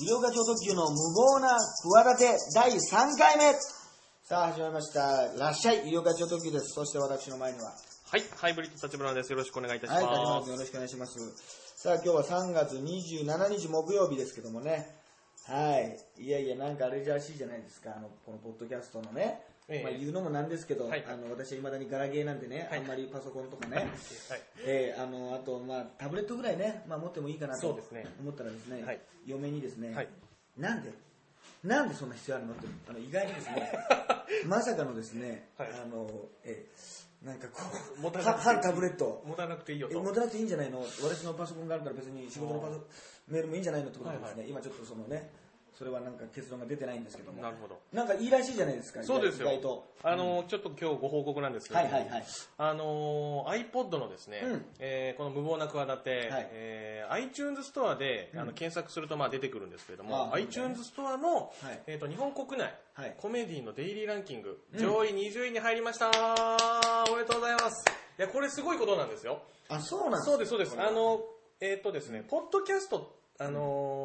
医療課長特急の無謀な企て第3回目。さあ始まりました。らっしゃい医療課長特急です。そして私の前には。はい、ハイブリッド立花です。よろしくお願いいたしはいます。立花君よろしくお願いします。さあ今日は3月27日木曜日ですけどもね。はい。いやいやなんかあれらしいじゃないですか。あのこのポッドキャストのね、ええまあ、言うのもなんですけど、はい。あの私はいまだにガラゲーなんでね、はい。あんまりパソコンとかね、はい。えーあのあと、まあ、タブレットぐらいね、まあ、持ってもいいかなと思ったらですね、はい。嫁にですね、はい。なんでなんでそんな必要あるのってあの意外にですね まさかのですね、はい。あのえーなんかこう持たタブレット。持たなくていいよ持たなくていいんじゃないの？私のパソコンがあるから別に仕事のパソメールもいいんじゃないのってことでですね、はい。今ちょっとそのねそれはなんか結論が出てないんですけども。なるほど。なんかいいらしいじゃないですかそうですよ。意外と。あの、ちょっと今日ご報告なんですけど、はいはいはい。あの、iPod のですね、うん。えーこの無謀な企て、はい。えー iTunes ストアで、あの検索するとまあ出てくるんですけれども、あ iTunes ストアの、はい。えー、と日本国内、はい。コメディのデイリーランキング、うん。上位20位に入りました。おめでとうございます。いや、これすごいことなんですよ。あそうなんそうです、そうです。あの、えっ、とですね、ポッドキャスト、あのー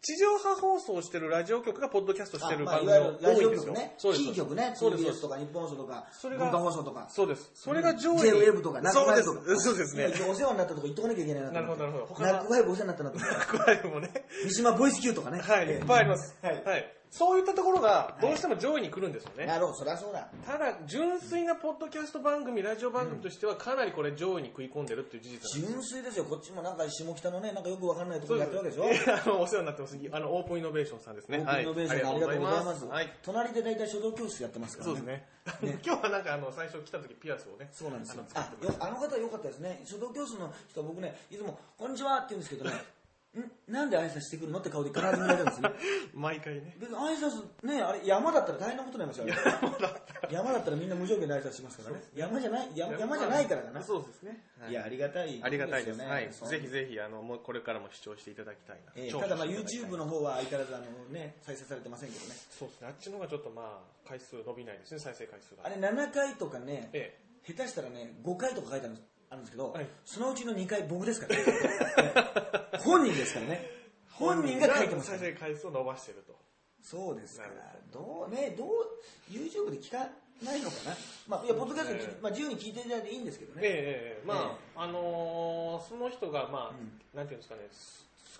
地上波放送してるラジオ局がポッドキャストしてるあまあ番組が多いんですよ。局ね、そうですキー局ね、TBS とか日本放送とか、それが文化放送とか、そうです。それが上位に。J-WAVE とか、ナックそうでファイブとか。す。そうですね。今お世話になったとこ言っとかなきゃいけないなと。なるほどなるほどナックファイブお世話になったなと思って。これもね。三島ボイス Q とかね。はい、いっぱいあります。はいそういったところが、どうしても上位に来るんですよね。なるほど、そりゃそうだ。ただ、純粋なポッドキャスト番組、ラジオ番組としては、かなりこれ上位に食い込んでるっていう事実なんですよ純粋ですよ、こっちもなんか下北のね、なんかよくわかんないところやってるわけでしょ。えーあの、お世話になってます。あの、オープンイノベーションさんですね。オープンイノベーションありがとうございます。はい。隣で大体書道教室やってますからそうですね。今日はなんかあの、最初来た時ピアスをね。そうなんですよあ。の方は良かったですね。書道教室の人は僕ね、いつも、こんにちはって言うんですけどね、んなんで挨拶してくるの？って顔で必ず見られるんですね。毎回ね。別に挨拶ね、あれ山だったら大変なことになりますよ。山だったらみんな無条件で挨拶しますからね。山じゃない、山山じゃないからかな。そうですね。はいいや、ありがたい、ありがたいです。よねはい。ぜひぜひ、あの、もうこれからも視聴していただきたいな。重えーただまあ YouTube の方は相変わらずあのね、再生されてませんけどね。そうですね。あっちの方がちょっとまあ、回数伸びないですね、再生回数が。あれ7回とかね、え下手したらね、5回とか書いてあるんですあるんですけど、はいそのうちの2回僕ですからね。え 本人ですからね。本人が書いてます再生回数を伸ばしてると。そうですからどうね、どう、YouTube で聞かないのかな。まあ、いや、ポッドキャストまあ、自由に聞いていただいていいんですけどね。ええええまあ、あのーその人が、まあ、なんていうんですかね、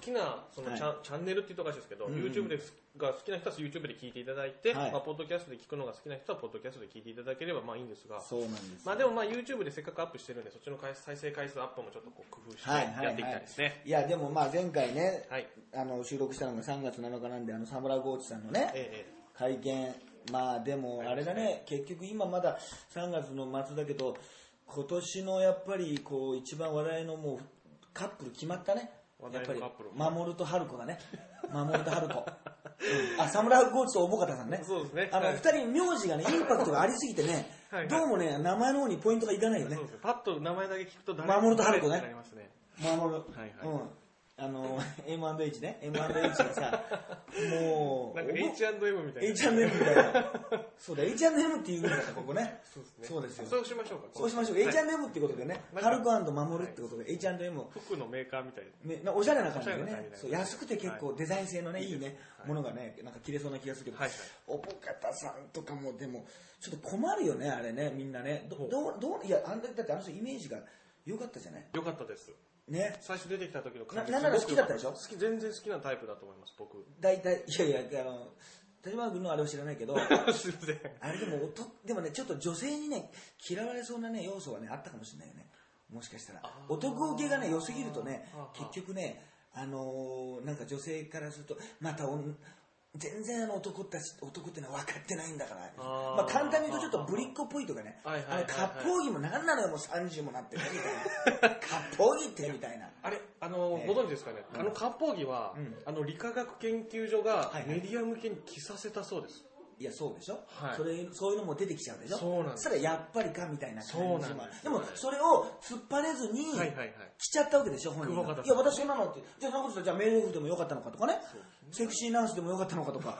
きなそのチャ,、はチャンネルって言うとおかしいですけど、うんうん YouTube でが好きな人は YouTube で聞いていただいて、はいまあ、ポッドキャストで聞くのが好きな人はポッドキャストで聞いていただければまあいいんですが、そうなんです。まあでもまあ YouTube でせっかくアップしてるんで、そっちの回再生回数アップもちょっとこう工夫してはいはいやっていきたいですね。いや、でもまあ前回ね、はい。あの、収録したのが3月7日なんで、あの、サムラゴーチさんのね、ええ会見、まあでもあれだね、結局今まだ3月の末だけど、今年のやっぱりこう一番話題のもうカップル決まったね。話やっぱり守と春子だね。守と春子。うんあ、サムラゴーチとおぼかたさんね。そうですねあの、はい二人名字がね、インパクトがありすぎてねはいはい、どうもね、名前の方にポイントがいかないよねえそう。ですね。パッと名前だけ聞くと誰守と春子ね。守る。はいはいうん。あの、M&H ね。M&H がさ、もう、なんか H&M みたいな。H&M みたいな。そうだ、H&M っていうぐらいだった、ここね。そうですね。そうですよ。そうしましょうか。そうしましょう。はい H&M ってことでね、なんかハルコ守るってことで、H&M 服のメーカーみたいな。おしゃれな感じでねそう安くて結構はデザイン性のね、いいいいね、はいものがね、なんか着れそうな気がするけどおぼかたさんとかも、でも、ちょっと困るよね、あれね、みんなね。どほうどう、どう、いや、あんだけだってあの人イメージが良かったじゃない？よかったです。ね。最初出てきた時のななんなら好きだったでしょ？好き、全然好きなタイプだと思います、僕。大体、いやいや、あの、田島君のあれを知らないけど、すいません。あれでもおと、でもね、ちょっと女性にね、嫌われそうなね、要素はね、あったかもしれないよね。もしかしたら男受けがね、良すぎるとね結局ね、あのーなんか女性からすると、また全然あの男たち、男ってのは分かってないんだから。あーまあ簡単に言うとちょっとぶりっ子っぽいとかね。はいはいはいはいあの、割烹着も何なのよ、もう30もなってね、みたいな。割烹着って、みたいな。あれ、あの、ええご存知ですかね、あの、割烹着は、うんあの、理化学研究所がはいはいメディア向けに着させたそうです。いや、そうでしょ、はいそれそういうのも出てきちゃうでしょ？そうなんですそしたらやっぱりかみたいな感じそうなんでも、それを突っ張れずに。来ちゃったわけでしょ、本人が。いや、私そんなのって。じゃあ、そんなことじゃあメイドでもよかったのかとかね。セクシーナースでもよかったのかとか。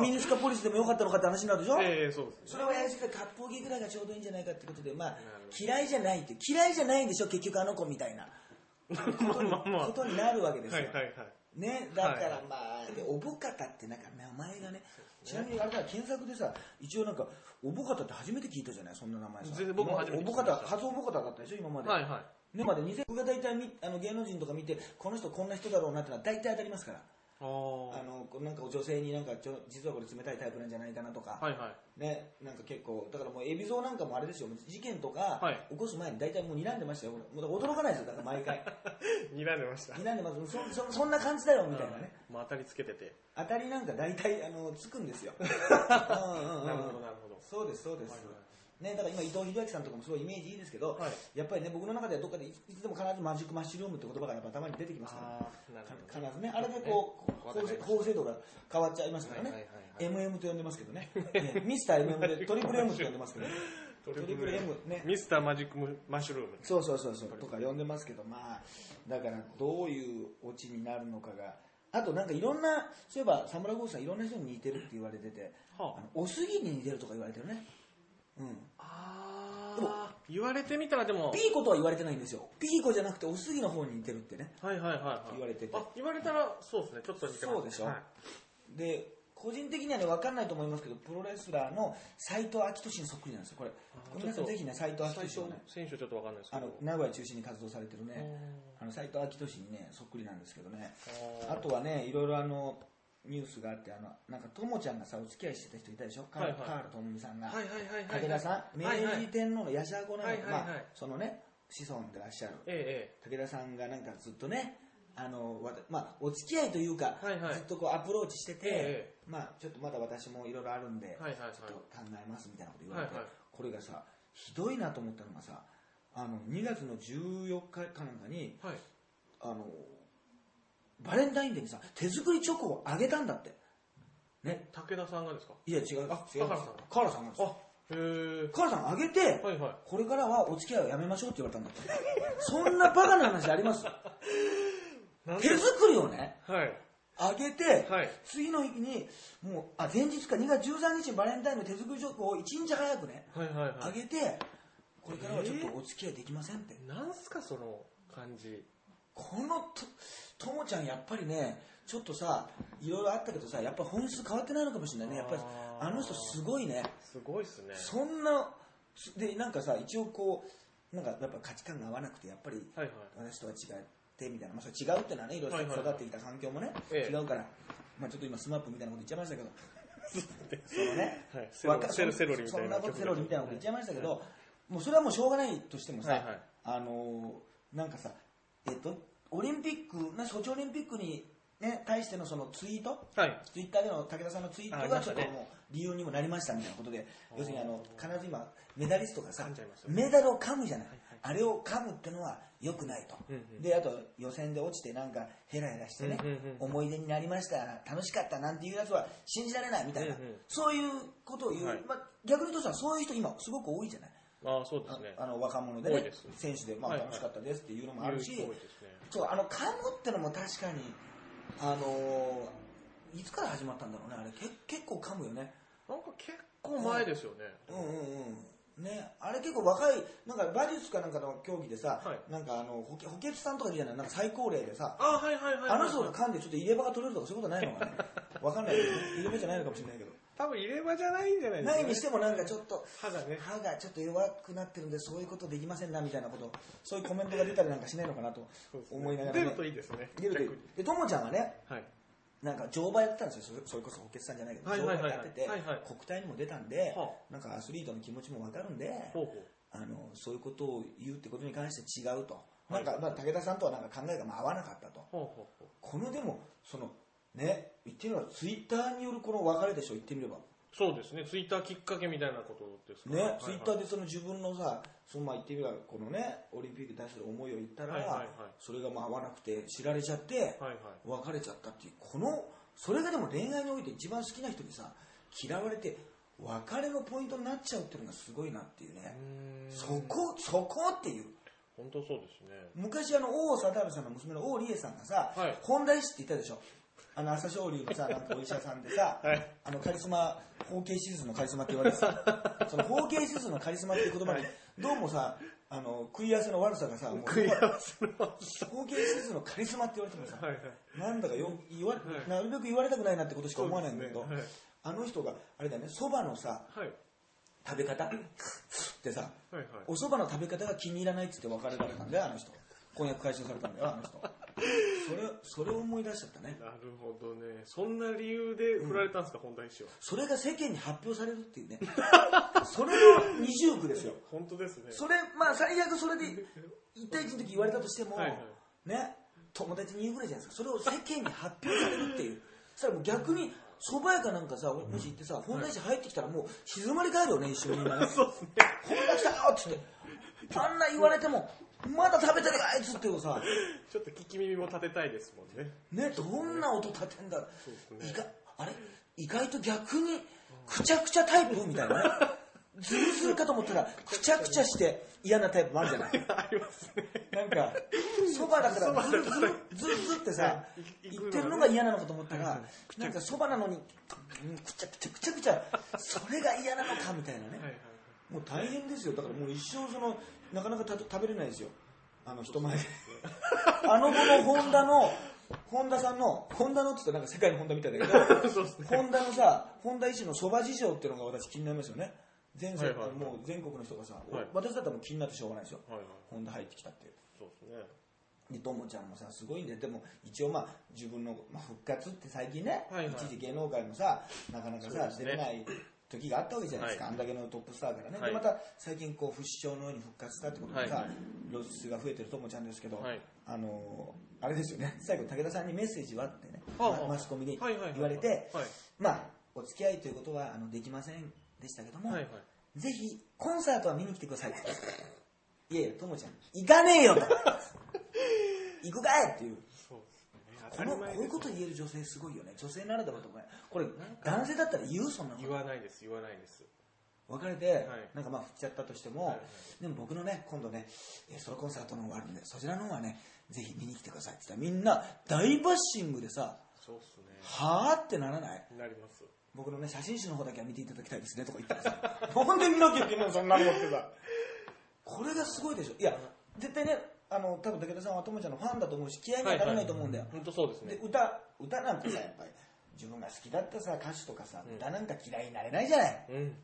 ミニスカポリスでもよかったのかって話になるでしょ、ええそうですね。それをやりすぎて、割烹着ぐらいがちょうどいいんじゃないかってことで、まあ嫌いじゃないって。嫌いじゃないんでしょ、結局あの子みたいな。まあまあまあ。ことになるわけですよ。はいはいはい。ね、だからまあ、でおぼかたってなんか名前がね、ちなみにあれだ、検索でさ、一応なんか、おぼかたって初めて聞いたじゃない、そんな名前さ。全然僕も初めて聞おぼかた、初おぼかただったでしょ、今まで。はいはい。ね、まで2000僕が大体みあの芸能人とか見て、この人こんな人だろうなってのは大体当たりますから。ああのこうなんか女性になんかちょ実はこれ冷たいタイプなんじゃないかなとか、はいはい。ね、なんか結構、だからもう海老蔵なんかもあれですよ、事件とかはい起こす前に大体もう睨んでましたよ、俺もう驚かないですよ、だから毎回。睨んでました。睨んでますそそそんな感じだよみたいなね。もう当たりつけてて。当たりなんか大体あのつくんですよ。うんうんうんうんなるほどなるほど。そうです、そうです。はいはいね、だから今伊藤英明さんとかもすごいイメージいいですけど、はい。やっぱりね僕の中ではどっかでいつでも必ずマジックマッシュルームって言葉がやっぱ頭に出てきますから。ああ、なるほど。必ずね、あれでこう、法制法制度が変わっちゃいますからね、はいはいはい MM と呼んでますけどね、えミスター MM でトリプル M と呼んでますけどね、トリプル M ね、ミスターマジックマッシュルーム。そうそうそうそう。とか呼んでますけど、まあ、だからどういうオチになるのかが、あとなんかいろんな、そういえば、サムラゴースさん、いろんな人に似てるって言われてて、はあ。あのおすぎに似てるとか言われてるね。うん、ああ、言われてみたらでも、ピーコとは言われてないんですよ。ピーコじゃなくておすぎの方に似てるってね。はいはいはいはい。言われてて。あ、言われたらそうですね、ちょっと似てます。そうでしょ？はい。で個人的にはね分かんないと思いますけどプロレスラーの斎藤明俊にそっくりなんですよ。これごめんなさいぜひね斎藤明最初俊をね、選手ちょっとわかんないですけど。あの名古屋中心に活動されてるね。斎藤明俊にねそっくりなんですけどね。ああとはねいろいろあのニュースがあってあのなんかともちゃんがさお付き合いしてた人いたでしょ？カはいはい。ールともみさんが。はいはいはいはい。武田さん？明治天皇のヤシャゴなのはいはいはい。まあそのね子孫でいらっしゃる。え武田さんがなんかずっとねあのまあ、お付き合いというか、はいはい。ずっとこうアプローチしてて、えまあ、ちょっとまだ私もいろいろあるんで、はいはいはい。ちょっと考えますみたいなこと言われて、はいはい。これがさひどいなと思ったのがさあの2月の14日かなんかにえはい。あのバレンタインデーにさ手作りチョコをあげたんだって。ね。武田さんがですか？いや違う。あ違う。河原さん河原さんがです。よあ、へえ。河原さんあげて、はいはい。これからはお付き合いをやめましょうって言われたんだって。そんなバカな話あります？なん手作りをねはい。あげて、はい。次の日にもうあ前日か2月13日にバレンタインの手作りチョコを1日早くねはいはいはい。あげてこれからはちょっとお付き合いできませんって、なんすかその感じ。このとともちゃんやっぱりねちょっとさいろいろあったけどさやっぱ本質変わってないのかもしれないね。やっぱりあの人すごいね。すごいっすね。そんなでなんかさ一応こうなんかやっぱ価値観が合わなくてやっぱりはいはい。私とは違ってみたいな、まあ、それ違うっていうのはねいろいろ育ってきた環境もね、ええ。違うから、まあ、ちょっと今スマップみたいなこと言っちゃいましたけど。そのね、はい。セロリみたいなそんなこと曲セロリみたいなこと言っちゃいましたけど、もうそれはもうしょうがないとしてもさ、はいはい。あのーなんかさえっとオリンピックなソチオリンピックにね対してのそのツイート？はい。ツイッターでの武田さんのツイートがちょっともう理由にもなりましたみたいなことで、要するにあの必ず今メダリストがさメダルを噛むじゃない、あれを噛むってのは良くないと、であと予選で落ちてなんかヘラヘラしてね、思い出になりました楽しかったなんていうやつは信じられないみたいな、そういうことを言う、はい。まあ、逆に言うとさそういう人今すごく多いじゃないああ、そうですね。ああの若者で,、ね選手で、まあ、楽しかったですっていうのもあるし。そうあの噛むってのも確かにあのーいつから始まったんだろうねあれ。け結構噛むよね。なんか結構前ですよね。うんうんうん。ね。あれ結構若いなんか馬術かなんかの競技でさ、はい。なんかあの補欠補欠さんとかいるじゃないなんか最高齢でさあはいはいはいはい。あの人が噛んでちょっと入れ歯が取れるとかそういうことないのかね。わかんないけどね。入れ歯じゃないのかもしれないけど多分入れ歯じゃないんじゃないですか、ないにしてもなんかちょっと歯がね。歯がちょっと弱くなってるんでそういうことできませんなみたいなことそういうコメントが出たりなんかしないのかなと思いながら、ね、出るといいですね。出るといい。でともちゃんはねはい。なんか乗馬やってたんですよ。それこそ補欠さんじゃないけど、はいはいはいはい。乗馬やってて、はいはい。国体にも出たんで、はなんかアスリートの気持ちも分かるんでほうほう。あのそういうことを言うってことに関して違うと、はい。なんか、まあ、武田さんとはなんか考えがまあ合わなかったと。ほうほうほう。このでもそのね言ってみればツイッターによるこの別れでしょ言ってみれば。そうですね。ツイッターきっかけみたいなことですか？ね、はいはい。ツイッターでその自分のさそのまあ言ってみればこのねオリンピックに対する思いを言ったら、はいはいはい。それがまあ合わなくて知られちゃって、はいはい。別れちゃったっていうこのそれがでも恋愛において一番好きな人にさ嫌われて別れのポイントになっちゃうっていうのがすごいなっていうね。うそこそこっていう。本当そうですね。昔あの王貞治さんの娘の王理恵さんがさ、はい。本田医師って言ったでしょ？あの朝青龍のさなんかお医者さんでさ、はい。あのカリスマ包茎手術のカリスマって言われてさ その包茎手術のカリスマっていう言葉に、はい。どうもさあの食い合わせの悪さがさもう食い合わせの包茎手術のカリスマって言われてもさ、はいはい。なんだかよ言わ、はい。なるべく言われたくないなってことしか思わないんだけど、そうですね。あの人があれだよねそばのさはい。食べ方ってさはいはい。お蕎麦の食べ方が気に入らないっつって別れられたんだよあの人婚約解消されたんだよあの人。それそれを思い出しちゃったね。なるほどね。そんな理由で振られたんですか、本田医師は？それが世間に発表されるっていうね。それの二重苦ですよ。本当ですね。それまあ最悪それで1対1の時言われたとしても、はいはい。ね友達に言うぐらいじゃないですか。それを世間に発表されるっていう。そしたらもう逆に蕎麦屋かなんかさもし行ってさ本田市入ってきたらもう静まり返るよね一緒に。みんなねそうですね本田来たよっつって。あんな言われてもまだ食べてるかあいつっていうさ。ちょっと聞き耳も立てたいですもんね。ねどんな音立てんだそうですね。意外あれ？意外と逆にくちゃくちゃタイプみたいなね。ズルズルかと思ったらくちゃくちゃして嫌なタイプもあるじゃない。ありますね。なんかそばだからズルズルズルズルってさ言ってるのが嫌なのかと思ったらなんかそばなのにうんくちゃくちゃくちゃくちゃそれが嫌なのかみたいなねもう大変ですよ。だからもう一生そのなかなかた食べれないですよ。あの人前で。あの後のホンダの本田さんのホンダのって言ったらなんか世界のホンダみたいだけど ホンダのさ本田医師のそば事情っていうのが私気になりますよね。全世界、はいはいはい。もう全国の人がさ、はい。私だったらもう気になってしょうがないですよ、はい。はいホンダ入ってきたってそうですね。でともちゃんもさすごいんで。でも一応まあ自分の、まあ、復活って最近ね、はいはい。一時芸能界もさなかなかさ、ね。出れない時があったわけじゃないですか、はい。あんだけのトップスターからね、はい。でまた最近こう不死鳥のように復活したってことでさ、はい。露出が増えてるともちゃんですけど、はい。あのーあれですよね。最後武田さんにメッセージはってね、マスコミに言われて、はいまあお付き合いということはあのできませんでしたけども、はいはい。ぜひコンサートは見に来てくださいっていやいやともちゃん行かねえよと。行くかいっていうこのこういうこと言える女性すごいよね。女性ならではとこれ男性だったら言う？そんなの。言わないです言わないです。別れて、はい。なんかまあ振っちゃったとしても、はいはい。でも僕のね今度ねえーソロコンサートの方があるんでそちらの方はねぜひ見に来てくださいって言ったらみんな大バッシングでさそうっすね。はあってならない？なります。僕のね写真集の方だけは見ていただきたいですねとか言ったらさなんで見なきゃいけないのそんなのってさこれがすごいでしょいや絶対ねあの多分武田さんはともちゃんのファンだと思うし気合いにはならないと思うんだよ、本当そうですね。で歌歌なんてさやっぱり自分が好きだったさ歌手とかさ、うん。歌なんか嫌いになれないじゃない。うん。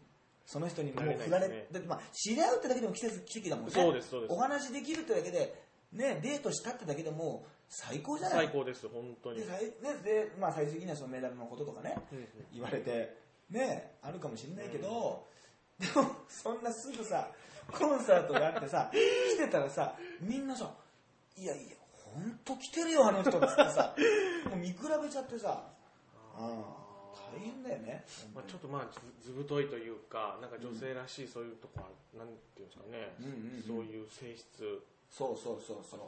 その人にもうなれない振られですね。だってまあ知り合うってだけでも奇跡奇跡だもんね。そうですそうです。お話できるってだけでねデートしたってだけでも最高じゃない。最高です本当に。で最,、ねでまあ、最終的にはそのメダルのこととかね、うんうん。言われてねあるかもしれないけど、でもそんなすぐさコンサートがあってさ来てたらさみんなさ「いやいや本当来てるよあの人」っつってさもう見比べちゃってさ、うん、大変だよねまあ、ちょっとまあずずぶといというかなんか女性らしいそういうとこは、なんていうんですかね、うんうんうん。そういう性質。そうそうそうそう。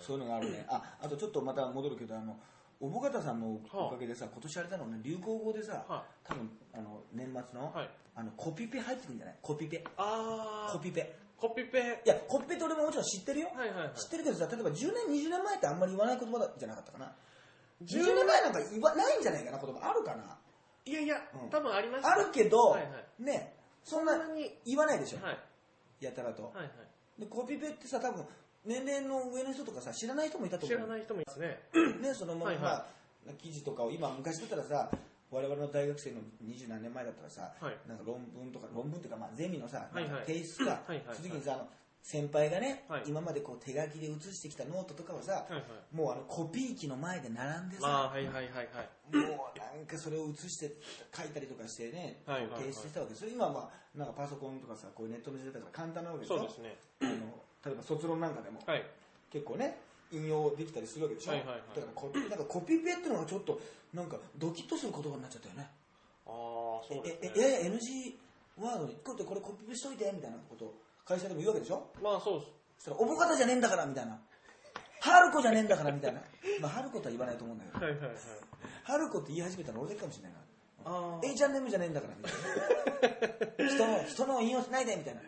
そういうのがあるね。ああとちょっとまた戻るけどあのおぼかたさんのおかげでさ、今年あれだろうね流行語でさ、は多分あの年末の,、はいあのコピペ入ってくるんじゃない？コピペ。あコピペ。コピペ。いやコピペって俺ももちろん知ってるよ、はいはいはい。知ってるけどさ例えば10年20年前ってあんまり言わない言葉だじゃな。かったかな10 10年前なんか言わないんじゃないかな言葉あるかな？いやいや、うん。多分ありましたあるけど、はいはい。ねそんなに。言わないでしょ、はい。やたらと、はいはい。でコピペってさ多分年齢の上の人とかさ知らない人もいたと思う。知らない人もいますね。ね、そのまま、はいはい。まあ記事とかを今昔だったらさ我々の大学生の二十何年前だったらさ、はい。なんか論文とか論文っていうかまあゼミのさ、はいはい。提出が、はいはいはい。その時にさあの先輩がね、はい。今までこう手書きで写してきたノートとかはさ、はいはい。もうあのコピー機の前で並んでさ、まあはいはいはいはい。もうなんかそれを写して書いたりとかしてね、はいはいはい。提出したわけそれ今はまあなんかパソコンとかさこういうネットの時代だから簡単なわけでしょ。そうですね。あの例えば卒論なんかでも、はい。結構ね引用できたりするわけでしょ、はいはいはい。だからコピ なんかコピペっていうのがちょっとなんかドキッとする言葉になっちゃったよね。ああそうですね。ええ NG ワードにこれこれコピペしといてみたいなことを会社でも言うわけでしょ？まあそうです。そしたらおぼかたじゃねえんだからみたいな。春子じゃねえんだからみたいな。まあ春子とは言わないと思うんだけど。はいはいはい。春子って言い始めたの俺だけかもしれないな。あ A チャンネルじゃねえんだからみたいな。人の人の引用しないでみたいな。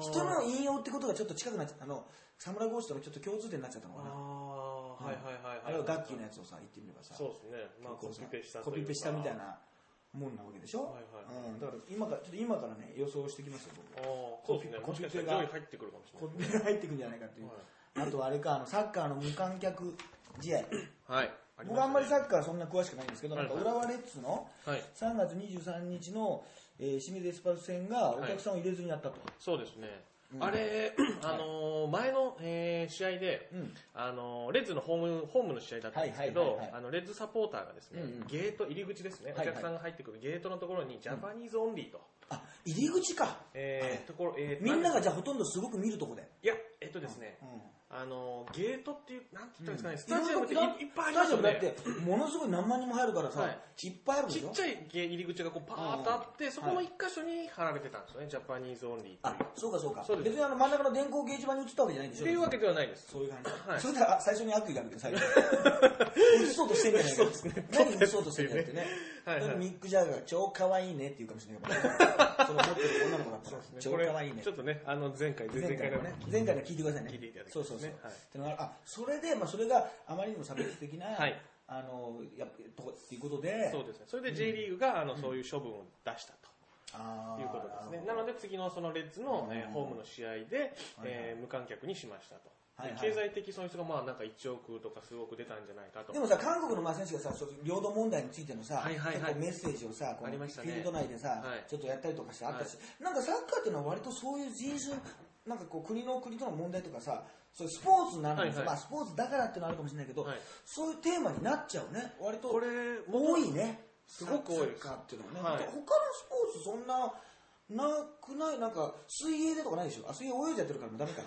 人の引用ってことがちょっと近くなっちゃった。あの侍ゴーストのちょっと共通点になっちゃったのかなああはいはいはいあれはガッキーのやつをさ言ってみればさそうですね。まあ、コピペしたコピペしたみたいな。なもんなわけでしょ、はいはいうん、だから今からちょっと今からね予想してきますよ僕ああ、そうですね。もしかしたら上位入ってくるかもしれコピペが入ってくんじゃないかっていう、あとあれかあのサッカーの無観客試合ない。はい。僕あんまりサッッカーそんな詳しくないんですけど、はいなんか浦和レッズのはい。3月23日の、えー清水エスパルス戦がお客さんを入れずにやったと、そうですね。うん。あれ、あのー前の、えー試合で、うん。あのーレッズのホームホームの試合だったんですけはいどはいはいはい。あのレッズサポーターがですね、うんうん。ゲート入り口ですね、はいはい。お客さんが入ってくるゲートのところに Japanese Only と、あ入り口か、えーところえーみんながじゃあほとんどすごく見るとこで、いやえっとですね、うんあのーゲートっていうなんて言ったらいいですかね、スタジアムっていいっぱいありスタジアムだっますよねてものすごい何万人も入るからさ、はい。い、っぱいあるでしょ？ちっちゃいゲ入り口がこうパーッとあって、そこの一箇所に貼られてたんですよね、ジャパニーズオンリーあという。そうかそうか。そう別にあの真ん中の電光掲示板に映ったわけじゃないんでしょ？っていうわけではないです。そういう感じ、はい。それでは最初に悪意があるけど最初に 映そうとしてんじゃないかそうですね。何映そうとしてんじゃなくてねはいはいミック・ジャガーが超可愛いねって言うかもしれないけどその持ってる女の子だったら超これ可愛いねちょっとね、あの前回、前前回のね前回の聞いてくださいね聞いていただきたそそうそう、いうはいってのがあそれで、まあ、それがあまりにも差別的な、はいあのやっぱとこっていうことでそうですね。それで J リーグが、あの、そういう処分を出したと。いうことですね。なので次のそのレッズの、えーうんホームの試合で、えー無観客にしましたと。はいはい。で経済的損失がまあなんか1億とか数億出たんじゃないかと。でもさ、韓国のまあ選手がさ、領土問題についてのさ、はいはいはい。結構メッセージをさ、このフィールド内でさ、はい。ちょっとやったりとかしてあったし、なんかサッカーっていうのは割とそういう人種、なんかこう国の国との問題とかさ、そういうスポーツになるんですよ、はいはい。まあスポーツだからっていうのはあるかもしれないけど、はい。そういうテーマになっちゃうね。割とこれ、多いね。すごく多いですサッカーっていうのはね。はい。他のスポーツそんな、なくない？なんか、水泳でとかないでしょ？あ、水泳泳いじゃってるからもうダメか。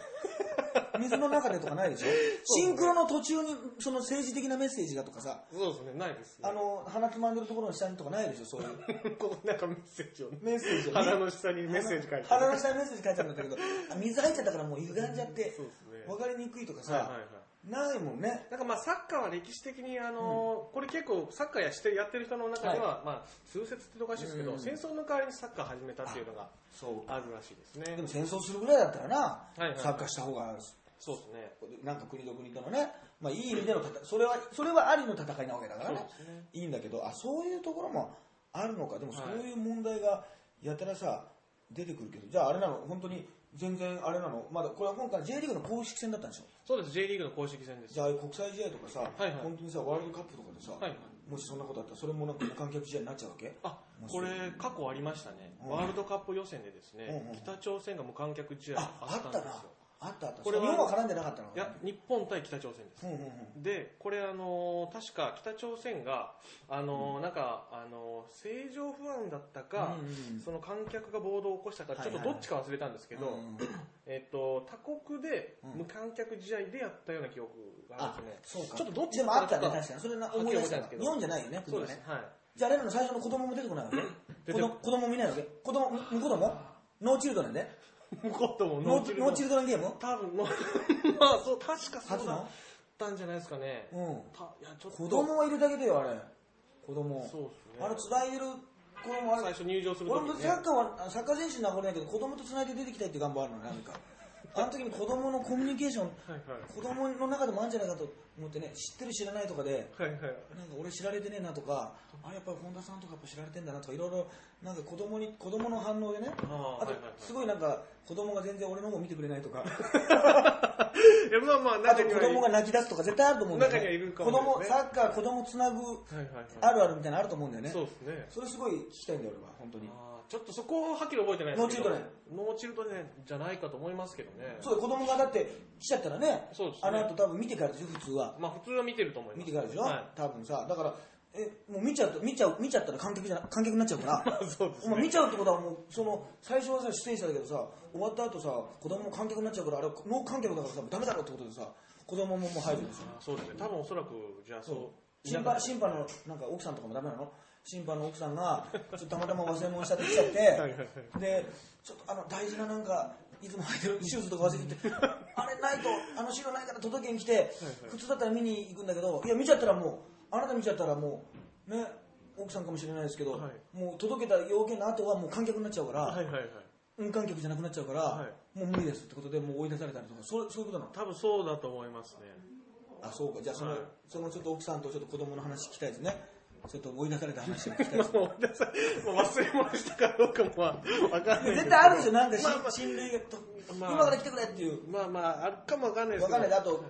水の中でとかないでしょ？シンクロの途中にその政治的なメッセージがとかさ、そうですね、ないです、ね。あの、鼻つまんでるところの下にとかないでしょ？そういう。ここなんかメッセージをね。メッセージをね鼻の下にメッセージ書いて鼻の下にメッセージ書いてあるんだけど、あ水入っちゃったからもう歪んじゃってそうですね、分かりにくいとかさ、はいはいはい。ないもんね。なんかまあサッカーは歴史的にあのーこれ結構サッカーやしてやってる人の中では、まあ通説っておかしいですけど、うん戦争の代わりにサッカー始めたっていうのがそうあるらしいですね。でも戦争するぐらいだったらな、サッカーした方が、そうですね。なんか国と国とのね、まあいい意味でのそれは、それはありの戦いなわけだからね。いいんだけど、あ、そういうところもあるのか。でもはい。そういう問題がやたらさ、出てくるけど、じゃああれなの、本当に全然あれなの、まだこれは今回 J リーグの公式戦だったんでしょ？そうです J リーグの公式戦です。じゃあ国際試合とかさ、いはい。本当にさ、ワールドカップとかでさ、はいはい。もしそんなことあったら、それもなんか無観客試合になっちゃうわけ？あこれ過去ありましたね、うん。ワールドカップ予選でですね、うんうん北朝鮮が無観客試合あ、ったんですよ。あったあった。これは日本は絡んでなかったのいや日本対北朝鮮です、うんうんうん。でこれあのー確か北朝鮮があのーなんかあのー正常不安だったか、うんうんその観客が暴動を起こしたかちょっとどっちか忘れたんですけど、うんえっと他国でうん。無観客試合でやったような記憶がああるんですね、そうか。ちょっとどっちでもあったね、か確かに。それな思い出したわはっきり覚えてないですけど。日本じゃないよね、国はね。そうです。はい。じゃああれらの最初の子供も出てこないわけ？子供見ないわけ？子供、む子供ノーチルドレンで？向こうともノーチノーチルドレンゲーム？多分のまあ そう確かそうだったんじゃないですかね、うん。たいやちょっと子供はいるだけだよ、あれ。子供。そうですねあれ、繋いでる子供、あれ。最初入場する俺も時にねサッカーは、あサッカー選手になれないけど、子供と繋いで出てきたいって願望あるのね、なんか。あの時に子供のコミュニケーション、子供の中でもあるんじゃないかと思ってね、知ってる知らないとかで、なんか俺知られてねえなとか、あれやっぱり本田さんとかやっぱ知られてんだなとか、いろいろ、なんか子供に、子供の反応でね、あとすごいなんか、子供が全然俺の方見てくれないとか、いやまあまああと中には子供が泣き出すとか絶対あると思うんだよね。中にはいるか子供、もですね。サッカー、子供つなぐ、あるあるみたいなのあると思うんだよね。そうですね。それすごい聞きたいんだよ、俺は、本当に。ちょっとそこをはっきり覚えてないですけど。ノーチルドレ。ンノーチルドレンじゃないかと思いますけどね。そうだ子供がだって来ちゃったらね、そうですね。あの後多分見てからでしょ、普通は。まあ普通は見てると思います。見てからでしょ、は多分さ。だから、え、もう見ちゃうと、見ちゃう、見ちゃったら観客じゃな、観客になっちゃうから。いそうですお前ね見ちゃうってことはもうその最初はさ出演者だけどさ終わった後さ子供も観客になっちゃうからあれノー観客だからさダメだろってことでさ子供ももう入るんですよ。あそうですね。多分おそらくじゃあそう審判審判のなんか奥さんとかもダメなの？審判の奥さんがちょっとたまたま忘れ物したって来ちゃってでちょっとあの大事ななんかいつも履いてるシューズとか忘れててあれないとあの資料ないから届けに来て普通だったら見に行くんだけどいや見ちゃったらもうあなた見ちゃったらもうね奥さんかもしれないですけど、はい。もう届けた要件の後はもう観客になっちゃうから、はいはいはい。無観客じゃなくなっちゃうから、はもう無理ですってことでもう追い出されたりとかそうそういうことなの？多分そうだと思いますね。あそうか。じゃあその,、はい。そのちょっと奥さんとちょっと子供の話聞きたいですねちょっと追い出された話を聞きたいです。もう忘れ物したかどうかもわかんない絶対あるでしょ。なんかし、まあまあ。親類がと、まあ。今から来てくれっていう。まあまああるかもわかんないですけど。わかんない。であと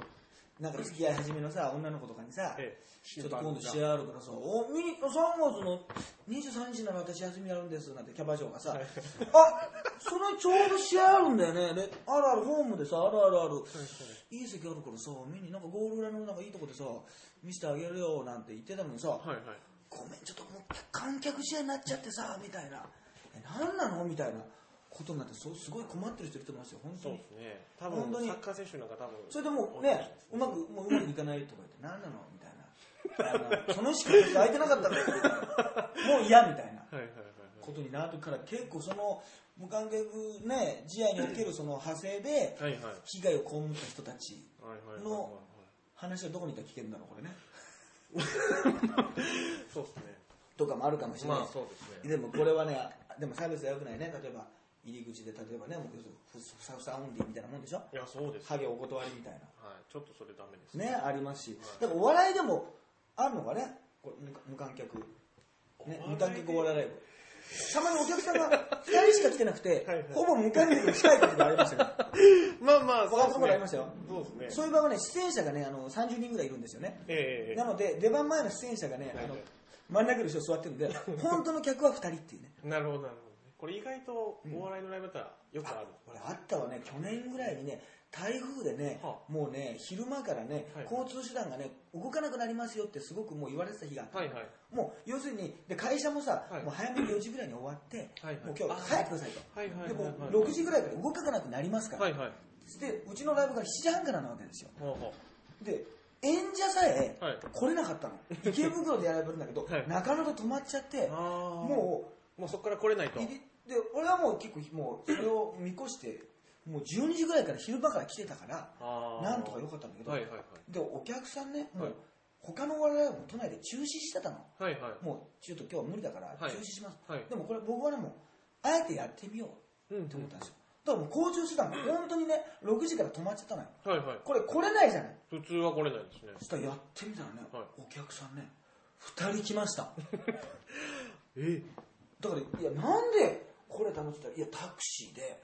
なんか付き合い始めのさ女の子とかにさ、ええ。ちょっと今度試合あるからさ、お見に3月の23日なら私休みあるんですなんてキャバ嬢がさ、あそれちょうど試合あるんだよね。であるあるホームでさあるあるある、いい席あるからさ見になんかゴール裏のなんかいいとこでさ見せてあげるよなんて言ってたのにさ、はいはいごめんちょっともう観客試合になっちゃってさみたいな。え何なの？みたいなことになってそうすごい困ってる人いると思いますよ本当に。そうですね。多分本当に。サッカー選手なんか多分それでもうね。うまくもううまくいかないとか言って何なのみたいな。そのしか空いてなかったんだよみたいなもう嫌みたいな はいはいはいことになるから結構その無観客ね試合におけるその派生で被害を被った人たちの話はどこにいたら聞けるんだろうこれね。そうですね。とかもあるかもしれない、まあそうですね。でもこれはねでも差別は良くないね。例えば入り口で例えばねもうふふさふさオンリーみたいなもんでしょ？いやそうですハゲお断りみたいはい。ちょっとそれダメです。なねありますし。はい。だからお笑いでもあるのがねこれ無無観客。ね無観客お笑いライブ。たまにお客さんが2人しか来てなくてはいはい。ほぼ無観客に近い時がありましたよ まあまあ他のところありましたよ。そうですね。そういう場合はね出演者がねあの30人ぐらいいるんですよね。ええなので出番前の出演者がねあのはいはい。真ん中に後ろ座ってるんで 本当の客は2人っていうね。なるほどなるほこれ意外とお笑いのライブだったらよくある、これあったわね。去年ぐらいにね台風でね、はもうね昼間からね、はい。交通手段がね動かなくなりますよってすごくもう言われてた日があった、はいはい。もう要するにで会社もさ、はい。もう早めに4時ぐらいに終わって、はいはい。もう今日あ帰ってくださいと、はいはいはいでもはい6時ぐらいから動かなくなりますから、はいはい。でうちのライブが7時半からなわけですよ。ほうほで演者さえはい。来れなかったの、池袋でやられるんだけど、はい。中野で止まっちゃってうもうもうそこから来れないと。入りで俺はもう結構もうそれを見越してもう12時ぐらいから昼間から来てたからなんとか良かったんだけど、はいはいはい。でお客さんねもう、はい他のお笑いも都内で中止してたの。はいはい。もうちょっと今日は無理だからはい。中止します、はい。でもこれ僕はねもうあえてやってみよううんって思ったんですよ。だからもう交通手段が本当にね6時から止まっちゃったのよ。はいはい。これ来れないじゃない。普通は来れないですね。そしたらやってみたらね、はい。お客さんね2人来ました。え？だからいやなんで来れたのって言ったらいやタクシーで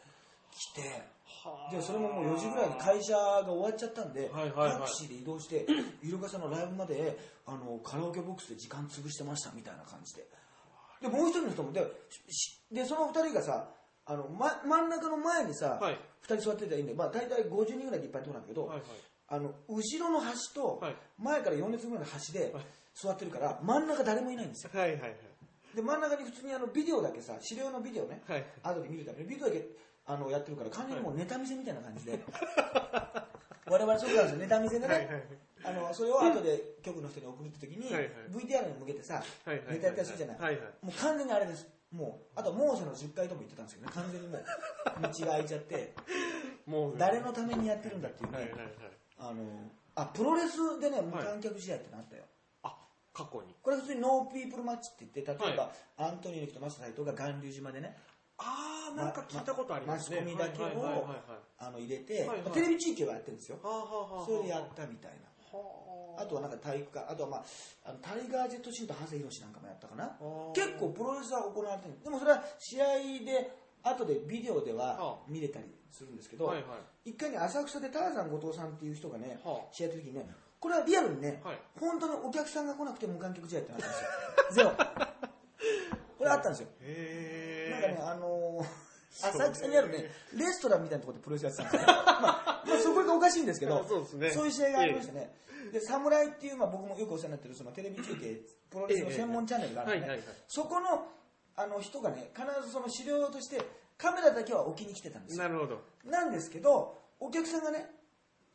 来てはでそれももう4時ぐらいに会社が終わっちゃったんで、はいはいはい。タクシーで移動してイルカさんのライブまであのカラオケボックスで時間潰してましたみたいな感じで。でもう一人の人もでしでその2人がさあの、ま、真ん中の前にさ、はい。2人座ってたらいいんで、まあ、大体50人ぐらいでいっぱいとこなんだけど、はいはい。あの後ろの端とはい。前から4列ぐらいの端ではい。座ってるから真ん中誰もいないんですよ。はいはいはいで真ん中に普通にあのビデオだけさ資料のビデオねはい。後で見るためにビデオだけあのやってるから完全にもうネタ見せみたいな感じで、我々そうなんですよ。ネタ見せでね、はいはいあのそれを後で局の人に送るって時に、はいはい。VTR に向けてさ、はいはいネタやったりするじゃない、はいはい。もう完全にあれです。もうあと猛暑の10回とも言ってたんですけどね完全にもう道が開いちゃって もう誰のためにやってるんだっていうね、はいはいはい。あのあプロレスでね無観客試合ってなったよ、あ過去に。これ普通に no people match って言って例えば、はアントニオ猪木とマサ斎藤が巌流島でね。ああなんか聞いたことありますね。マスコミだけをはいはいはいはい。あの入れて、はいはい。テレビ中継はやってるんですよ。はあはあはあそれでやったみたいな。はあ。とはなんか体育館あとはまああのタイガー・ジェット・シンと長谷博なんかもやったかな。ー。結構プロレスは行われてる。でもそれは試合で後でビデオでははあ。見れたりするんですけど、はいはい。一回ね浅草でターザン後藤さんっていう人がね、はあ。試合やった時にねこれはリアルにね、はい。本当にお客さんが来なくて無観客試合ってなったんですよ。ゼロ。これあったんですよ。へなんかねえ、あのー浅草にあるね、レストランみたいなところでプロレスやってたんですよ。まあ、まあ、そこがおかしいんですけど、そうね。そういう試合がありましたね。で、侍っていう、まあ、僕もよくお世話になってる、そのテレビ中継、プロレスの専門チャンネルがあるんで、そこの、あの人がね、必ずその資料として、カメラだけは置きに来てたんですよ。なるほど。なんですけど、お客さんがね、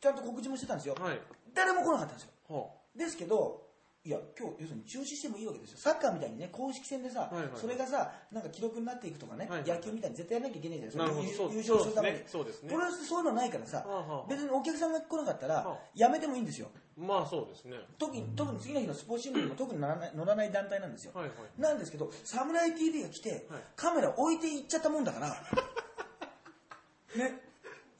ちゃんと告知もしてたんですよ。はい誰も来なかったんですよ。はですけど、いや、今日、要するに中止してもいいわけですよ。サッカーみたいにね、公式戦でさ、はいはいはい。それがさ、なんか記録になっていくとかね、はいはい野球みたいに絶対やらなきゃいけないじゃないですか。優優勝するために。そうですね。プロレスってそういうのないからさ、は別にお客さんが来なかったらはあ、やめてもいいんですよ。まあそうですね。特に、特に次の日のスポーツ新聞にも特に乗らない乗らない団体なんですよ。はいはい。なんですけど、サムライ TV が来て、はい。カメラ置いていっちゃったもんだから、ね、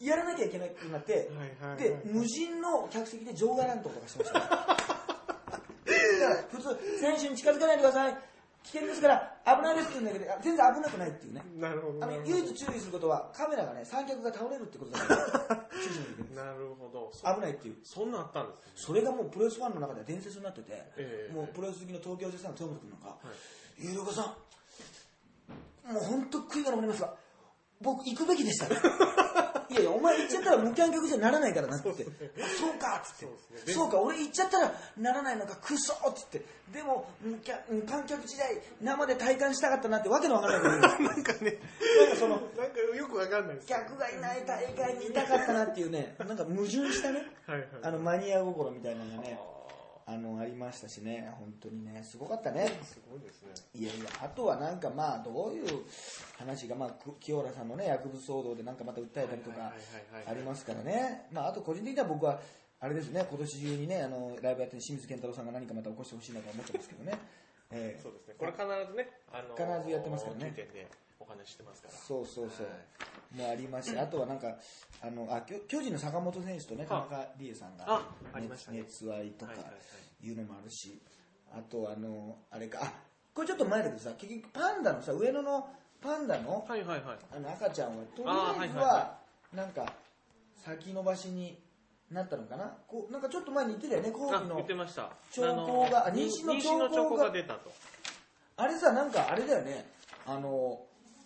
やらなきゃいけなくなって、はいはいはいで、無人の客席で場外乱闘とかしてましたね。だから、普通、選手に近づかないでください。危険ですから、危ないですって言うんだけど、あ全然危なくないっていうね。なるほどあの、唯一注意することは、カメラがね、三脚が倒れるってことだから、注意しなきゃいけない。なるほどそ危ないっていう。そんなんあったんですねそれがもうプロレスファンの中では伝説になってて、ええもうプロレス好きの東京ジェスターの豊本君なんか、は有岡さん、もう本当悔いが残りますが、僕行くべきでした。いやいや、お前行っちゃったら無観客じゃならないからなって。言って、あそうかっつって。そうか、俺行っちゃったらならないのか、クソっつって、でも無観無観客時代、生で体感したかったなってわけのわからない。こ となんかね。なんかその、なんかよくわかんないです客がいない大会にいたかったなっていうね、なんか矛盾したね、はいはい。あのマニア心みたいなのがね、ああの、ありましたしね、本当にね、すごかったね。ーすごいですね。いやいや、あとはなんかまあ、どういう話が、まあ、く清原さんのね、薬物騒動でなんかまた訴えたりとかありますからね。まあ、あと個人的には僕は、あれですね、今年中にね、あの、ライブやってる清水健太郎さんが何かまた起こしてほしいなと思ってますけどね。ええ。そうですね。これ必ずねあの必ずやってますからねお話ししてますから。そうそうそう。はい。もうありまして、あとはなんか、あの、あ、巨巨人の坂本選手とね、田は中理恵さんがあありましたね。熱愛とかはいうのもあるし、あとあの、あれか、あ、これちょっと前だけどさ、結局パンダのさ、上野のパンダのはいはいはい。あの赤ちゃんはとりあえずはなんか先延ばしになったのかな？こうなんかちょっと前に言ってたよね交あ尾の兆候が妊娠の兆候が出たと。あれさなんかあれだよね。あの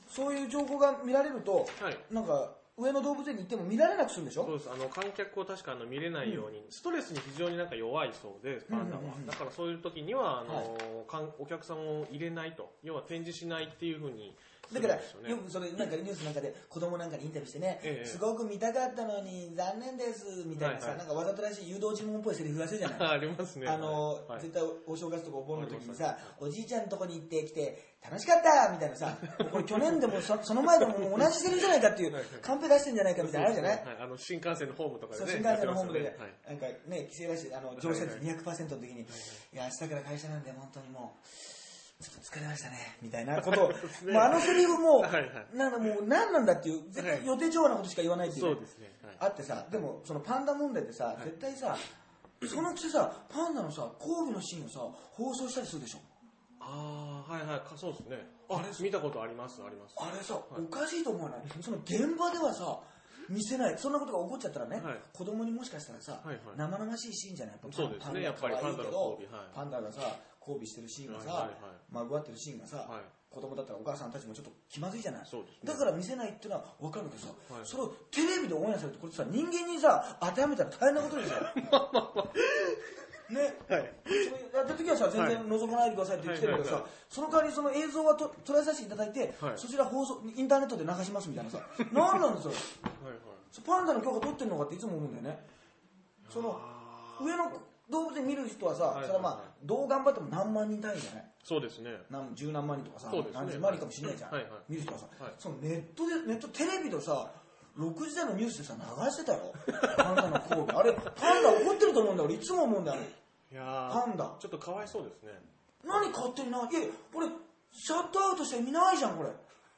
そういう情報が見られるとはい。なんか上野動物園に行っても見られなくするんでしょ？そうです。あの観客を確かあの見れないように、ストレスに非常になんか弱いそうでパンダは、うん。うんうんだからそういう時にはあの、はい。かんお客さんを入れないと。要は展示しないっていうふうにすだからよくそれなんかニュースなんかで子供なんかにインタビューしてね、ええすごく見たかったのに残念ですみたいなさ、なんかわざとらしい誘導尋問っぽいセリフ言わせるじゃない。ありますね。あの、はい。絶対お正月とかお盆の時にさ、おじいちゃんのとこに行ってきて、楽しかったみたいなさ、これ去年でもそ その前でも同じセリフじゃないかっていうカンペ出してんじゃないかみたいなのあるじゃない？新幹線のホームとかで新幹線のホームで、なんかね、規制だし、あの乗車率はい200%の時に、いや、明日から会社なんで本当にもう、ちょっと疲れましたね、みたいな ことを、すねもうあのセリフも、はいはい。なんかもう何なんだっていう、絶対予定調和なことしか言わないっていう。そうですね、はい。あってさ、でもそのパンダ問題ってさ、絶対さ、そのくせさ、パンダのさ、交尾のシーンをさ、放送したりするでしょ。ああはいはい。かそうですね。あ見たことありますあります。あれさ、おかしいと思わない？その現場ではさ、見せない。そんなことが起こっちゃったらね、はい。子供にもしかしたらさ、はいはい。生々しいシーンじゃない？やっぱそうですね。やっぱりパンダの交尾はい。パンダがさ、交尾してるシーンがさ、はいはいはいまぐわってるシーンがさ、はい。子供だったらお母さんたちもちょっと気まずいじゃない。ね。だから見せないっていうのは分かるけどさ、はいそれをテレビでオンエアされてこれさ人間にさ当てはめたら大変なことでしょ ね。はい。やった時はさ全然覗かないでくださいって言ってるけどさ、その代わりその映像はと捉えさせていただいて、はい。そちら放送インターネットで流しますみたいなさ何なんですよ。はいはい。パンダの許可取ってんのかっていつも思うんだよね。その上の動物園見る人はさ、はいはいはい。それはまあどう頑張っても何万人単位じゃない？そうですね。何十何万人とかさ、そうですね。何十万人かもしれないじゃん、はいはい。見る人はさ、はい。そのネットでネットテレビでさ6時台のニュースでさ流してたよパンダの交尾あれパンダ怒ってると思うんだよ。俺いつも思うんだよ。いやーパンダ。ちょっとかわいそうですね。何勝手にないやこれシャットアウトして見ないじゃんこれ。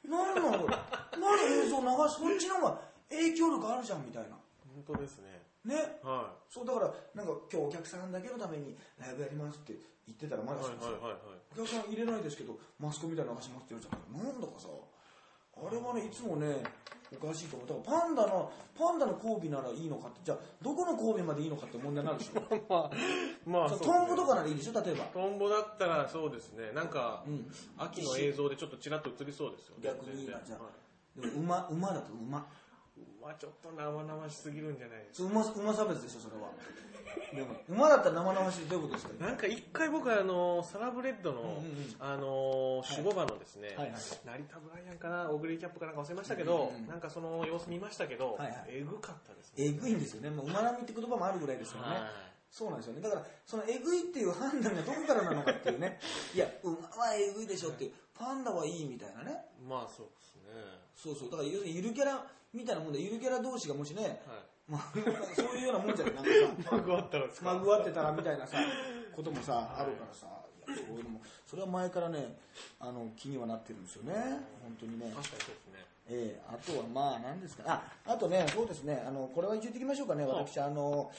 何なの？これ。何映像流す？そっちの方が影響力あるじゃんみたいな。本当ですねね。はそうだからなんか今日お客さんだけのためにライブやりますって言ってたらまだはいはいはいお客さん入れないですけどマスコミみたいなの流しますって言われちゃったなんだかさあれはねいつもねおかしいと思う。だからパンダのパンダの交尾ならいいのかってじゃあどこの交尾までいいのかって問題になるでしょ。まあまあね。トンボとかならいいでしょ例えば。トンボだったらそうですね。なんか、うん。秋の映像でちょっとちらっと映りそうですよね。逆にじゃあはい。でも馬馬だと馬馬ちょっと生々しすぎるんじゃないですそう馬馬差別でしょそれは。でも馬だったら生々しいどういうことですかかなんか一回僕あのサラブレッドの、うんうんうん。あの守護馬のですね、はいはい。成田ブライアンかなオグリーキャップかなんか忘れましたけど、うんうんうん。なんかその様子見ましたけど、はいはい。えぐかったですね。えぐいんですよね。もう馬並みって言葉もあるぐらいですよね、はい。そうなんですよね。だからそのえぐいっていう判断がどこからなのかっていうね。いや馬はえぐいでしょっていうパンダはいいみたいなね。まあそうですね。そうそう。だから要するにゆるキャラみたいなもんでゆるキャラ同士がもしね、はい。まあ、そういうようなもんじゃない。なんかさまぐわったらですか？まぐわってたらみたいなさ こともさあるからさいそういうのも、それは前からね、あの、気にはなってるんですよね。本当にね。確かにそうですね。ええ。あとはまあ何ですかああとねそうですね。あのこれは一応言ってきましょうかね。はい。私あの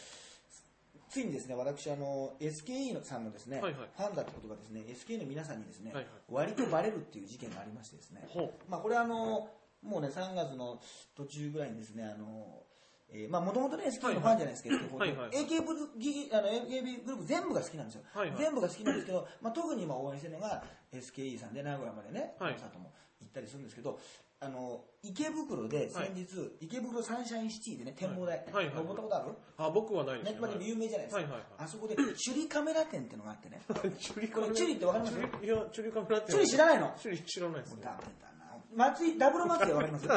ついにですね私あの SKE のさんのですね、はいはい。ファンだってことがですね SKE の皆さんにですね、はいはい。割とバレるっていう事件がありましてですね。ほう。まあこれはあのもうね3月の途中ぐらいにですねあのえーまあもともとね SKE のファンじゃないですけど、はいはい。AK ブルギあの AKB グループ全部が好きなんですよ、はいはい。全部が好きなんですけど、まあ、特に今応援してるのが SKE さんで名古屋までね、はい。コンサートも行ったりするんですけどあの池袋で先日、池袋サンシャインシティでね展望台、はいはいはい。登ったことある？あ、僕はないですね、まあ、でも有名じゃないですか、はいはいはい。あそこで チュリカメラ店っていうのがあってね。チュリこれチュリってわかります？チュリいや、チュリカメラって。チュリ知らないの？チュリ知らないですね。ダメだ。な松井ダブル松井わかります ま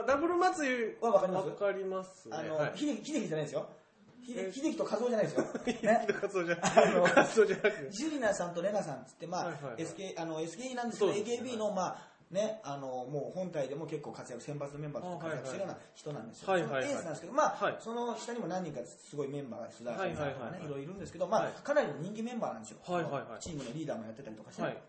あ、ダブル祭りはわかります。わかりますね。あの、はい。秀樹秀樹じゃないですよ。秀え？秀樹と和夫じゃないですよ、ね、活動じゃなあのくて、活動じゃなくて。ジュリナさんとレナさんっつって、まあはいはいはい。SK あの SKE なんですけど、ね。AKB の、まあね、あのもう本体でも結構活躍選抜のメンバーと活躍してるような人なんですよ、はいはいはい。エースなんですけど、まあはい。その下にも何人かすごいメンバーが須田さんとかね、はいろいろいるんですけど、まあはい。かなりの人気メンバーなんですよ、はいはいはいチームのリーダーもやってたりとかして。ね、はい。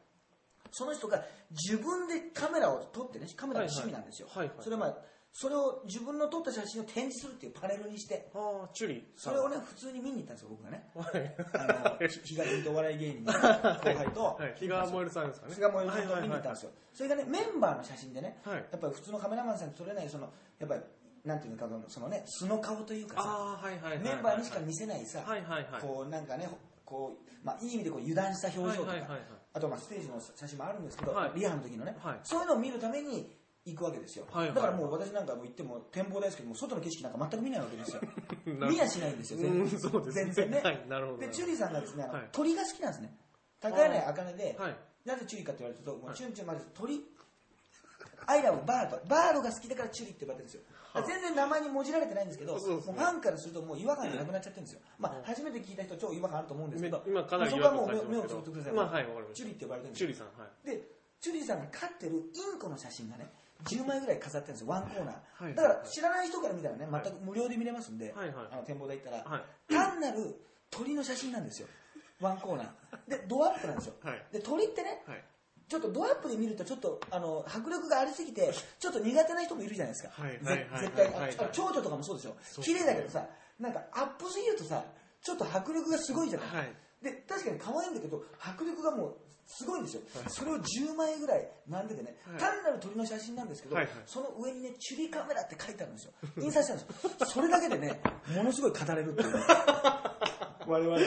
その人が自分でカメラを撮ってね、カメラが趣味なんですよ。はいはいそれはまあ、それを自分の撮った写真を展示するっていうパネルにして、ああ、チュリ。それをね、普通に見に行ったんですよ、僕がね。はい。あの、日がとお笑い芸人の 後輩と、はい。日川燃えるさんですかね。日が燃えるさんと見に行ったんですよ。それがね、メンバーの写真でね、はいやっぱり普通のカメラマンさんに撮れない、その、やっぱり、なんていうのか、そのね、素の顔というかさ。メンバーにしか見せないさ、はいはいはい。こうなんかね、こう、まあいい意味でこう油断した表情とか、はいはいはいはいあとまあステージの写真もあるんですけど、はいリハの時のね、はいそういうのを見るために行くわけですよ。はいはいだからもう私なんかもう行っても展望台ですけども、外の景色なんか全く見ないわけですよ。見やしないんですよ、全うん、然。そうですね。全然ね。はい、なるほど。で、チュリーさんがですね、はい鳥が好きなんですね。高柳茜で、はい。なぜチュリーかって言われると、もうはいチュンチュンまず鳥、アイラブバード、バードが好きだからチュリーって呼ばれてるんですよ。はあ全然名前にもじられてないんですけど、そうですねもうファンからするともう違和感がなくなっちゃってるんですよ。まあは、初めて聞いた人超違和感あると思うんですけど、今かなりまあそこはもう違和感目をつぶってください。まあはいわかりましたチュリーって呼ばれてるんですよ。チュリさん、はい。で、チュリーさんが飼ってるインコの写真がね、10枚ぐらい飾ってるんですよ、ワンコーナー。はいだから知らない人から見たらね、全く無料で見れますんで、はいはいあの展望台行ったら、はい。単なる鳥の写真なんですよ。ワンコーナー。で、ドアップなんですよ。はい。で、鳥ってね、はい。ちょっとドアップで見るとちょっとあの迫力がありすぎてちょっと苦手な人もいるじゃないですか、はいぜはいはい。絶対、はいはいあ蝶々とかもそうですよ。そう綺麗だけどさなんかアップすぎるとさちょっと迫力がすごいじゃない、はい。で確かに可愛いんだけど迫力がもうすごいんですよ、はい。それを10枚ぐらい並んでてね、はい。単なる鳥の写真なんですけど、はいはい。その上にねチュリカメラって書いてあるんですよ。印刷したんですよ。それだけでねものすごい語れるっていうね。我々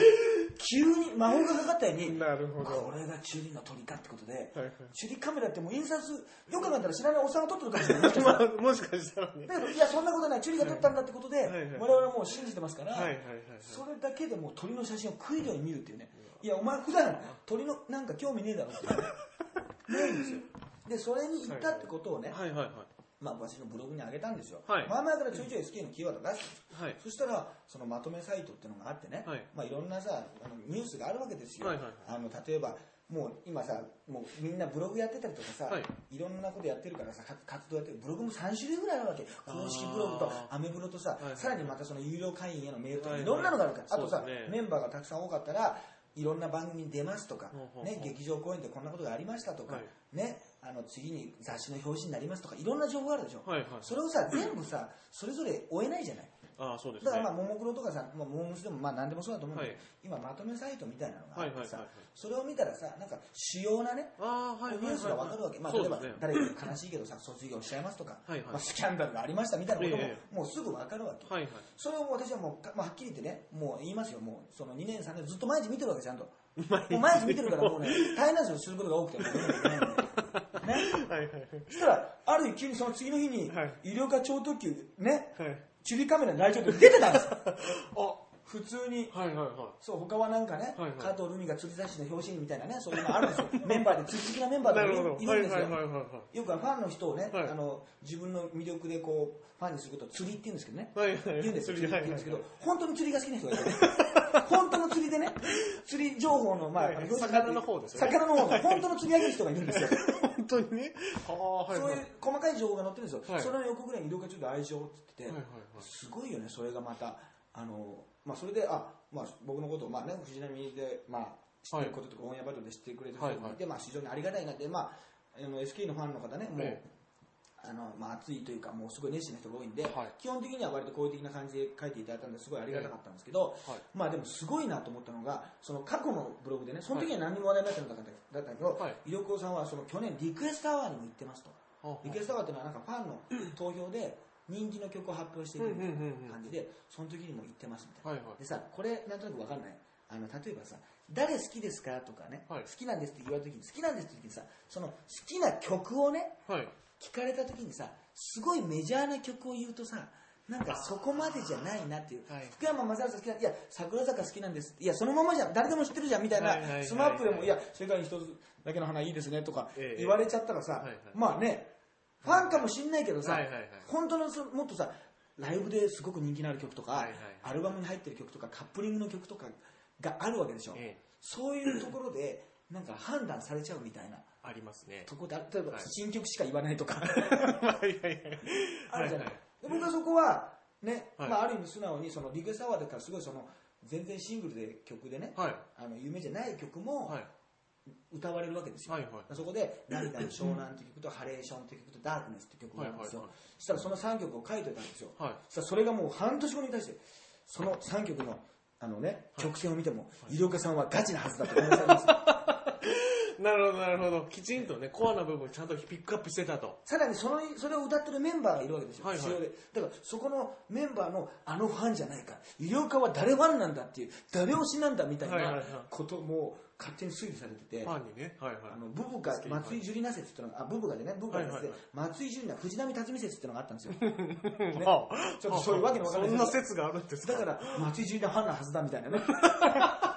急に魔法がかかったようになるほど。これがチュリの鳥かってことで、はいはいチュリカメラってもう印刷よく考えたら知らないおっさんが撮ってるかもしれないまあ、もしかしたらね。だけどいやそんなことないチュリが撮ったんだってことで、はいはい我々はもう信じてますから、はいはいはい。それだけでもう鳥の写真を食いるように見るっていうねいやお前普段鳥のなんか興味ねえだろってね ないんですよでそれに行ったってことをね、はいはいはい。まあ、私のブログに上げたんですよ、はい。前々からちょいちょい SK のキーワード出してはい。そしたらそのまとめサイトっていうのがあってね、はい。まあ、いろんなさあのニュースがあるわけですよ、はいはいあの例えばもう今さもうみんなブログやってたりとかさ、はい。い、ろんなことやってるからさか活動やってるブログも3種類ぐらいあるわけ。公式ブログとアメブロとさ、はいはいさらにまたその有料会員へのメールとか、はいはいい。ろんなのがあるから、あとさ、ね。メンバーがたくさん多かったらいろんな番組に出ますとか、ね、劇場公演でこんなことがありましたとか、はい。ね、あの次に雑誌の表紙になりますとかいろんな情報があるでしょ、はいはい。それをさ全部さそれぞれ追えないじゃないああ、そうですね。だからまあ、ももクロとかさ、まあ、モームスでもまあ何でもそうだと思うんだけど、はい今まとめサイトみたいなのがあってさ、はいはいはいはいそれを見たらさ、なんか主要なね、ああ、はいはいはい。ニュースがわかるわけ。まあ、例えば。誰か悲しいけどさ、卒業しちゃいますとか、はいはいまあ、スキャンダルがありましたみたいなことも、えもうすぐわかるわけ。はいはい。それをもう私はもうか、まあ、はっきり言ってね、もう言いますよ、もうその2年3年ずっと毎日見てるわけちゃんと。毎日もう毎日見てるからもうね、大変なんですよ、することが多くても見なきゃい。はいはいそしたら、ある日急にその次の日にはい、医療課超特急、ね、はい。チュリカメラに来庁って出てたんですよ。あ普通に。はいはいはそう、他はなんかね、はいはい加藤ルミが釣り雑誌の表紙にみたいなね、そういうのあるんですよ。メンバーで釣り好きなメンバーい。なとかいるんですよ。はいはいはいはいはい。よくはファンの人をね、はいあの自分の魅力でこうファンにすることを釣りって言うんですけどね。はいはい。言うんですよ、釣りって言うんですけど、はい本当に釣りが好きな人がいてね。本当の釣りでね、釣り情報の、まあ、はい表紙魚の方ですよね魚の方の、本当の釣り上げる人がいるんですよ。本当にね。はいはい。そういう細かい情報が載ってるんですよ。はいそれの横ぐらいに色がちょっと愛情って言ってて、はいはいはいすごいよね、それがまた。あの、まあ、それで、あ、まあ、僕のことを、まあね、藤波で、まあ、知ってることとか、オンエアバトルで知ってくれてる人もいて、まあ、非常にありがたいなって、まあ、あの SK のファンの方ね、もう、えあのまあ、熱いというか、もうすごい熱心な人が多いんで、はい。基本的には割と好意的な感じで書いていただいたんです。ごいありがたかったんですけど、はい。まあでもすごいなと思ったのが、その過去のブログでね、その時は何にも話題になってなかったんだけど、はい。伊力さんはその去年リクエストアワーにも行ってますと。あ。リクエストアワーっていうのはなんかファンの投票で人気の曲を発表していくみたいな感じで、その時にも行ってますみたいな。はいはい。でさ、これなんとなくわかんない。あの、例えばさ、誰好きですかとかね、はい。好きなんですって言われた時に、好きなんですって時にさ、その好きな曲をね、はい。聞かれた時にさ、すごいメジャーな曲を言うとさ、なんかそこまでじゃないなっていう。はい。福山雅治さん好きな、いや、桜坂好きなんです。いや、そのままじゃん、誰でも知ってるじゃん、みたいな、スマップでも、いや、世界に一つだけの花いいですね、とかええ。言われちゃったらさ、まあね、ファンかもしんないけどさ、はいはいはい。本当のそもっとさ、ライブですごく人気のある曲とか、はいはいはい。アルバムに入ってる曲とか、カップリングの曲とかがあるわけでしょ。ええ。そういうところで、なんか判断されちゃうみたいな。ありますね。とこで、例えばはい。新曲しか言わないとか、はいはいはい。あるじゃない。はいで僕はそこは、ね、はい。まあある意味素直に、そのリクエストアワーだからすごいその、全然シングルで曲でね、はい。あの有名じゃない曲もはい歌われるわけですよ。はいはいそこで、涙の湘南って曲と、ハレーションって曲と、ダークネスって曲があるんですよ。はいはいそしたらその3曲を書いておいたんですよ。はいそしたらそれがもう半年後に対して、その3曲の、あのね、曲線を見ても、医療家さんはガチなはずだと思いますよ。なるほどなるほど。きちんとねコアな部分ちゃんとピックアップしてたと。さらにそのそれを歌ってるメンバーがいるわけですよ、はいはい。で。だからそこのメンバーのあのファンじゃないか。医療家は誰ファンなんだっていう誰推しなんだみたいなことも勝手に推理されてて、ファンにね。はいはい。あのブブカ松井樹里奈説っていうのがあブブカでねブブカで、はいはいはい。松井樹里奈藤波辰巳説っていうのがあったんですよ。あちょっとそういうわけのわかんない。そんな説があるんですか。だから松井樹里奈ファンなはずだみたいなね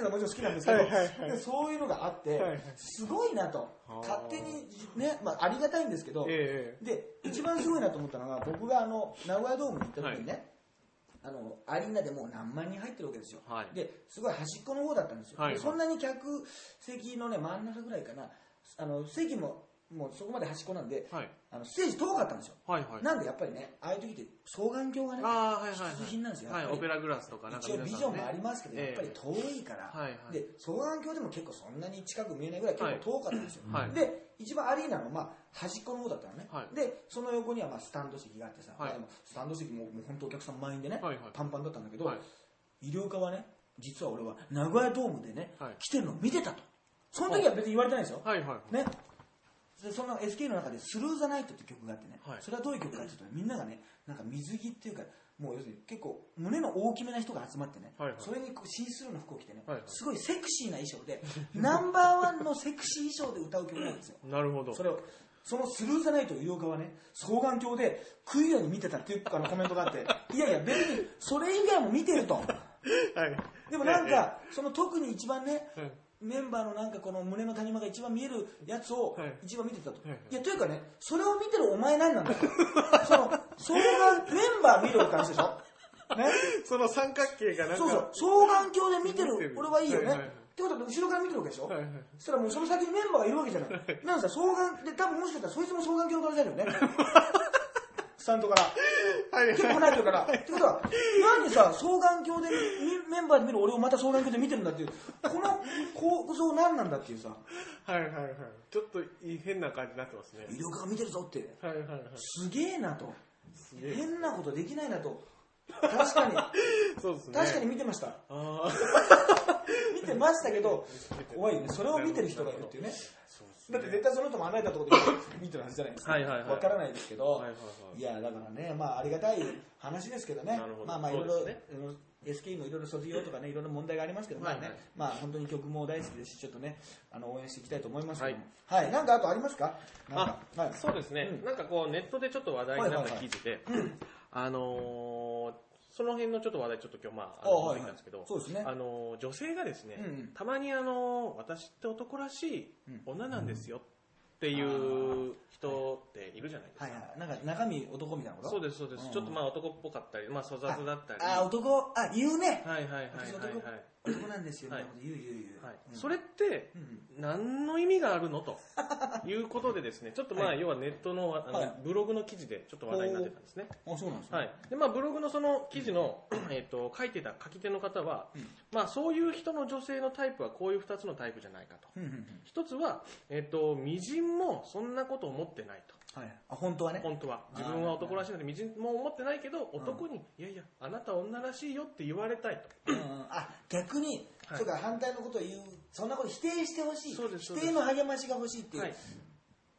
いや松井樹里奈さんもちろん好きなんですけど、はいはいはい。でそういうのがあって、すごいなと。勝手にね、まあ、ありがたいんですけど、えで一番すごいなと思ったのが僕があの名古屋ドームに行った時にね、あのアリーナでもう何万人入ってるわけですよ、はい。ですごい端っこの方だったんですよ、はい。でそんなに客席のね真ん中ぐらいかな。あの席ももうそこまで端っこなんで、えはい。あのステージ遠かったんですよ、はいはい。なんでやっぱりねああいう時って双眼鏡がねはいはいはい。必需品なんですよはいオペラグラスとかなんか一応ビジョンもありまますけど、ええ。やっぱり遠いから、はいはい。で双眼鏡でも結構そんなに近く見えないぐらい結構遠かったんですよ、はい。で一番アリーナの、まあ、端っこの方だったのね、はい。でその横にはまあスタンド席があってさ、でもスタンド席ももう本当お客さん満員でね、はいはい。パンパンだったんだけど、はい。医療科はね実は俺は名古屋ドームでね、はい。来てるのを見てたと。その時は別に言われてないですよ、はいはい。ねでその SK の中で「スルー・ザ・ナイト」って曲があってね、はい。それはどういう曲かっていうとねみんながねなんか水着っていうかもう要するに結構胸の大きめな人が集まってね、はいはい。それにこうシースルーの服を着てね、はいはい。すごいセクシーな衣装で ナンバーワンのセクシー衣装で歌う曲なんですよ。なるほど。それをそのスルー・ザ・ナイト医療家はね双眼鏡で食いように見てたっていうあのコメントがあって いやいや別にそれ以外も見てると。はい。でもなんかその特に一番ねええメンバーのなんかこの胸の谷間が一番見えるやつをはい一番見てたと。はいや、というかね、それを見てるお前なんなんだよ。その、それがメンバー見るって話でしょ？ね？その三角形がなんかそうそう、双眼鏡で見てるる、俺はいいよね。はいってことは後ろから見てるわけでしょ、はいはいそしたらもうその先にメンバーがいるわけじゃない。なんかさ、双眼、で、多分もしかしたらそいつも双眼鏡の可能性あるよね。スタンドから。はい。結構離れてるから。ってことは、なんでさ、双眼鏡でみメンバーで見る俺をまた双眼鏡で見てるんだっていう、この構造何なんだっていうさ、はいはいはい。ちょっといい変な感じになってますね。医療科が見てるぞって、はいはいはい。すげえなと。変なことできないなと。確かに、そうですね。確かに見てました。見てましたけど、怖いよね。それを見てる人がいるっていうね。だって絶対その人も離れたところで見てるはずじゃないですか。はいはいはい。わからないですけど、はいはいはい。いや、だからね、まあありがたい話ですけどね。なるほ。ど。まあまあいろいろ、そうですあの SK もいろいろ卒業とかね、いろいろ問題がありますけど、まあね、はいはい。まあ本当に曲も大好きですし、ちょっとね、あの応援していきたいと思いますけども。はい。なんかあとありますか？なんかはい。そうですね、うんなんかこうネットでちょっと話題になった記事で、あのーその辺のちょっと話題ちょっと今日まああの持てきたんですけど、そうですね。あのー女性がですね、たまにあのー私って男らしい女なんですよっていう人っているじゃないですか。はいはい。なんか中身男みたいなこと？そうですそうです、うん。ちょっとまあ男っぽかったり、まあ粗雑だったり、あ、男、あ、言うね。はいはいはいはいはい。男なんですよ。みたいなこと言う言う言う、はい。うん。それってうん何の意味があるの？と。いうことでですね。ちょっとまあ、はい。要はネットのあの、はい。ブログの記事でちょっと話題になってたんですね。あそうなんですねはい。でまあ、ブログのその記事の、えっと書いてた書き手の方は、うん。まあ、そういう人の女性のタイプはこういう2つのタイプじゃないかと。うんうんうん。一つは、えっとみじんもそんなこと思ってないとはい。あ本当はね。本当は。自分は男らしいのでみじんも思ってないけど男に、いやいやあなた女らしいよって言われたいと。うんうん。あ逆に、はい。そうか反対のことを言うそんなこと否定してほしい。そうですそうです。否定の励ましが欲しいっていう、はい。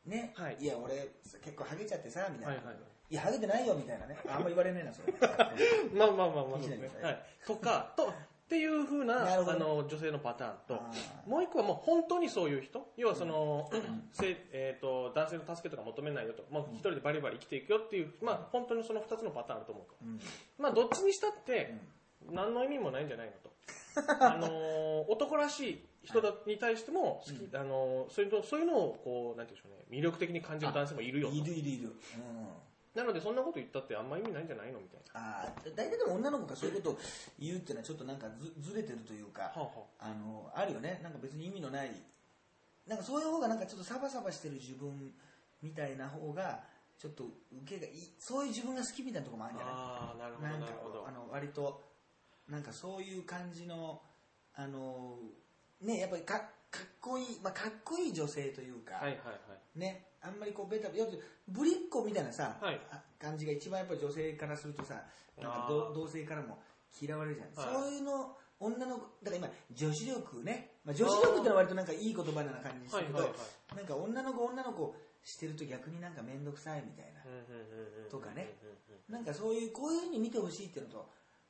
ね、はい。や俺結構ハゲちゃってさみたいな、はいはいい。やハゲてないよみたいなね。あんま言われねえなそれ。まあまあまあまあ ねはい、とかとっていうふうななるほど。あの女性のパターンと。もう一個はもう本当にそういう人。要はその、せえー、と男性の助けとか求めないよと。もう一人でバリバリ生きていくよっていう、まあ、本当にその2つのパターンあると思うと、うん。まあ、どっちにしたって何の意味もないんじゃないのと。あのー男らしい人だに対しても好き、あのーそういうのそういうのをこうなんていうんでしょうね。魅力的に感じる男性もいるよと。いるいるいる、うん、なのでそんなこと言ったってあんま意味ないんじゃないのみたいな。あー大体でも女の子がそういうことを言うっていうのはちょっとなんかずずれてるというか、はあはあ。のあるよね。なんか別に意味のないなんかそういう方がなんかちょっとサバサバしてる自分みたいな方がちょっと受けがいいそういう自分が好きみたいなところもあるんじゃない？ああなるほどなんかなるほど。あの割となんかそういう感じのあのねやっぱりかかっこいい、まあ、かっこいい女性というか、はいはいはい。ねあんまりこうベタベタぶりっ子みたいなさ、はい。あ感じが一番やっぱり女性からするとさなんか同性からも嫌われるじゃん、はい。そういうの女の子だから今女子力ね、まあ、女子力ってのは割となんかいい言葉な感じするけど、はいはいはい。なんか女の子女の子してると逆になんか面倒くさいみたいな、とかね。なんかそういうこういうふうに見てほしいっていうのと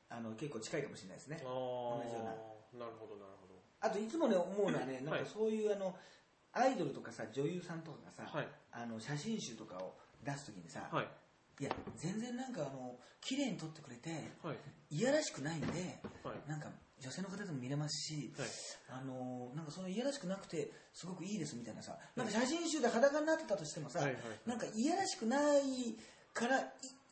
あの結構近いかもしれないですね。あ同じような。ーなるほどなるほど。あといつもね思うのはねなんはいかそういうあのアイドルとかさ女優さんとかがさ、はい。あの写真集とかを出すときにさ、はい。いや全然なんかあの綺麗に撮ってくれてはい。いやらしくないんではい。なんか女性の方でも見れますし、はい。あのなんかそのいやらしくなくてすごくいいですみたいなさなんか写真集で裸になってたとしてもさ、はいはいなんかいやらしくないからい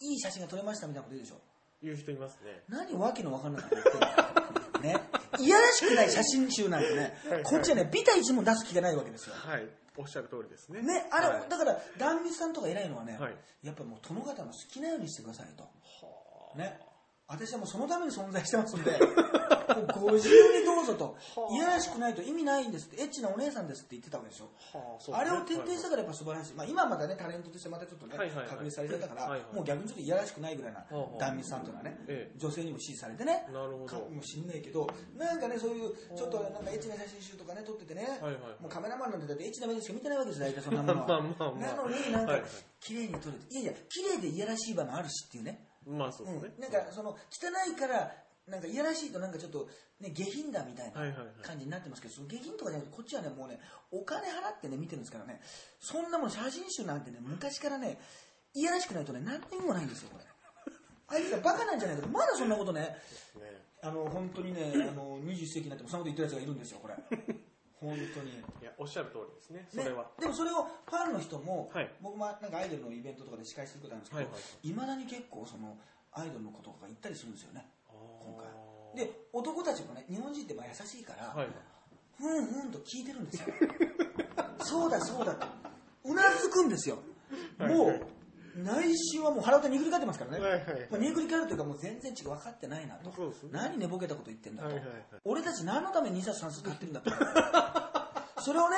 いい写真が撮れましたみたいなこと言うでしょ。言う人いますね。何わけのわかんないこと言ってんの ねいやらしくない写真集なんてねはい。こっちはねビタ一問出す気がないわけですよ。はい。おっしゃる通りですね。ね、あれ、はい。だから、壇蜜さんとか偉いのはね、はい。やっぱもう殿方の好きなようにしてくださいと。はね。私はもうそのために存在してますんで、もうご自由にどうぞとは。あいやらしくないと意味ないんですって、エッチなお姉さんですって言ってたわけでしょ。あれを徹底したからやっぱ素晴らしい。まあ今はまたね、タレントとしてまたちょっとね、確立されちゃったから、もう逆にちょっといやらしくないぐらいなはあはあ壇蜜さんというのはね、ええ女性にも支持されてね、なるほどかもしんないけど、なんかね、そういう、ちょっとなんかエッチな写真集とかね、撮っててね、もうカメラマンなんてだってエッチな目でしか見てないわけですよ、大体そんなものは。なのになんか綺麗に撮れて、いやいや、綺麗でいやらしい場もあるしっていうね。まあそうですね。うん、なんかその汚いからなんかいやらしいとなんかちょっとね下品だみたいな感じになってますけど、その下品とかじゃなくてこっちはねもうねお金払ってね見てるんですからね。そんなもん写真集なんてね昔からねいやらしくないとね何の意味もないんですよこれ。あいつらバカなんじゃないかと。まだそんなことねね。あの本当にねあの21世紀になってもそんなこと言ってるやつがいるんですよこれ本当に。いやおっしゃる通りですね。そねれは、でもそれをファンの人も、はい。僕もなんかアイドルのイベントとかで司会することあるんですけど、はいはい。だに結構そのアイドルのこととか言ったりするんですよね。あ今回。ーで男たちもね日本人ってまあ優しいから、はいふんふんと聞いてるんですよ。そうだそうだとうなずくんですよ。もう内心はもう腹歌にぐり返ってますからね、はいはいまあ、にぐり返るというかもう全然違う分かってないなと。何寝ぼけたこと言ってんだと、はいはいはい。俺たち何のために2冊3冊買ってるんだと。それをね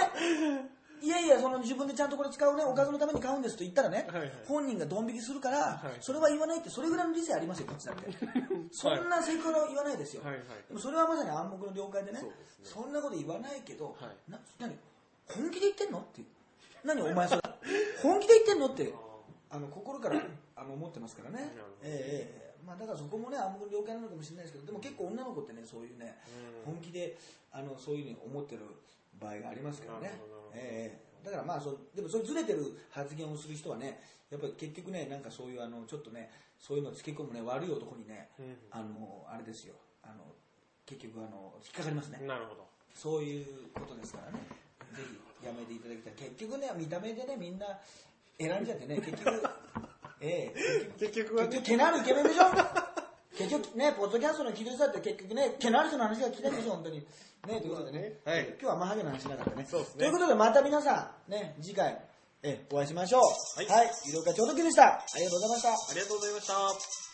いやいやその自分でちゃんとこれ使うねおかずのために買うんですと言ったらね、はいはい。本人がドン引きするから、はいそれは言わないってそれぐらいの理性ありますよこっちだって。そんなセクハラは言わないですよ、はいはい。でもそれはまさに暗黙の了解でねそね。そんなこと言わないけど、はい。な何？本気で言ってんの？っていう。何？お前それ。本気で言ってんの？ってあの心からあの思ってますからね。ええええまあ、だからそこもね暗黙の了解なのかもしれないですけどでも結構女の子ってねそういうねうん。本気であのそういうふうに思ってる場合がありますからね。ええだからまあそうでもそうずれてる発言をする人はねやっぱり結局ねなんかそういうあのちょっとねそういうのをつけ込むね悪い男にね、うん。あのあれですよ。あの結局あの引っかかりますね。なるほど。そういうことですからね。ぜひやめていただきたい。結局ね見た目でねみんな選んじゃってね 結局ええ結局はね結局毛のあるイケメンでしょ？結局ね、ポッドキャストの聞いてる人だって結局ね、毛のある人の話が聞きたいんですよ、本当に。ね、ということでね。はい今日はあんまハゲの話しなかったね。そうですねということで、また皆さん、ね、次回、え、お会いしましょう。はいはい。医療課長時でした。ありがとうございました。ありがとうございました。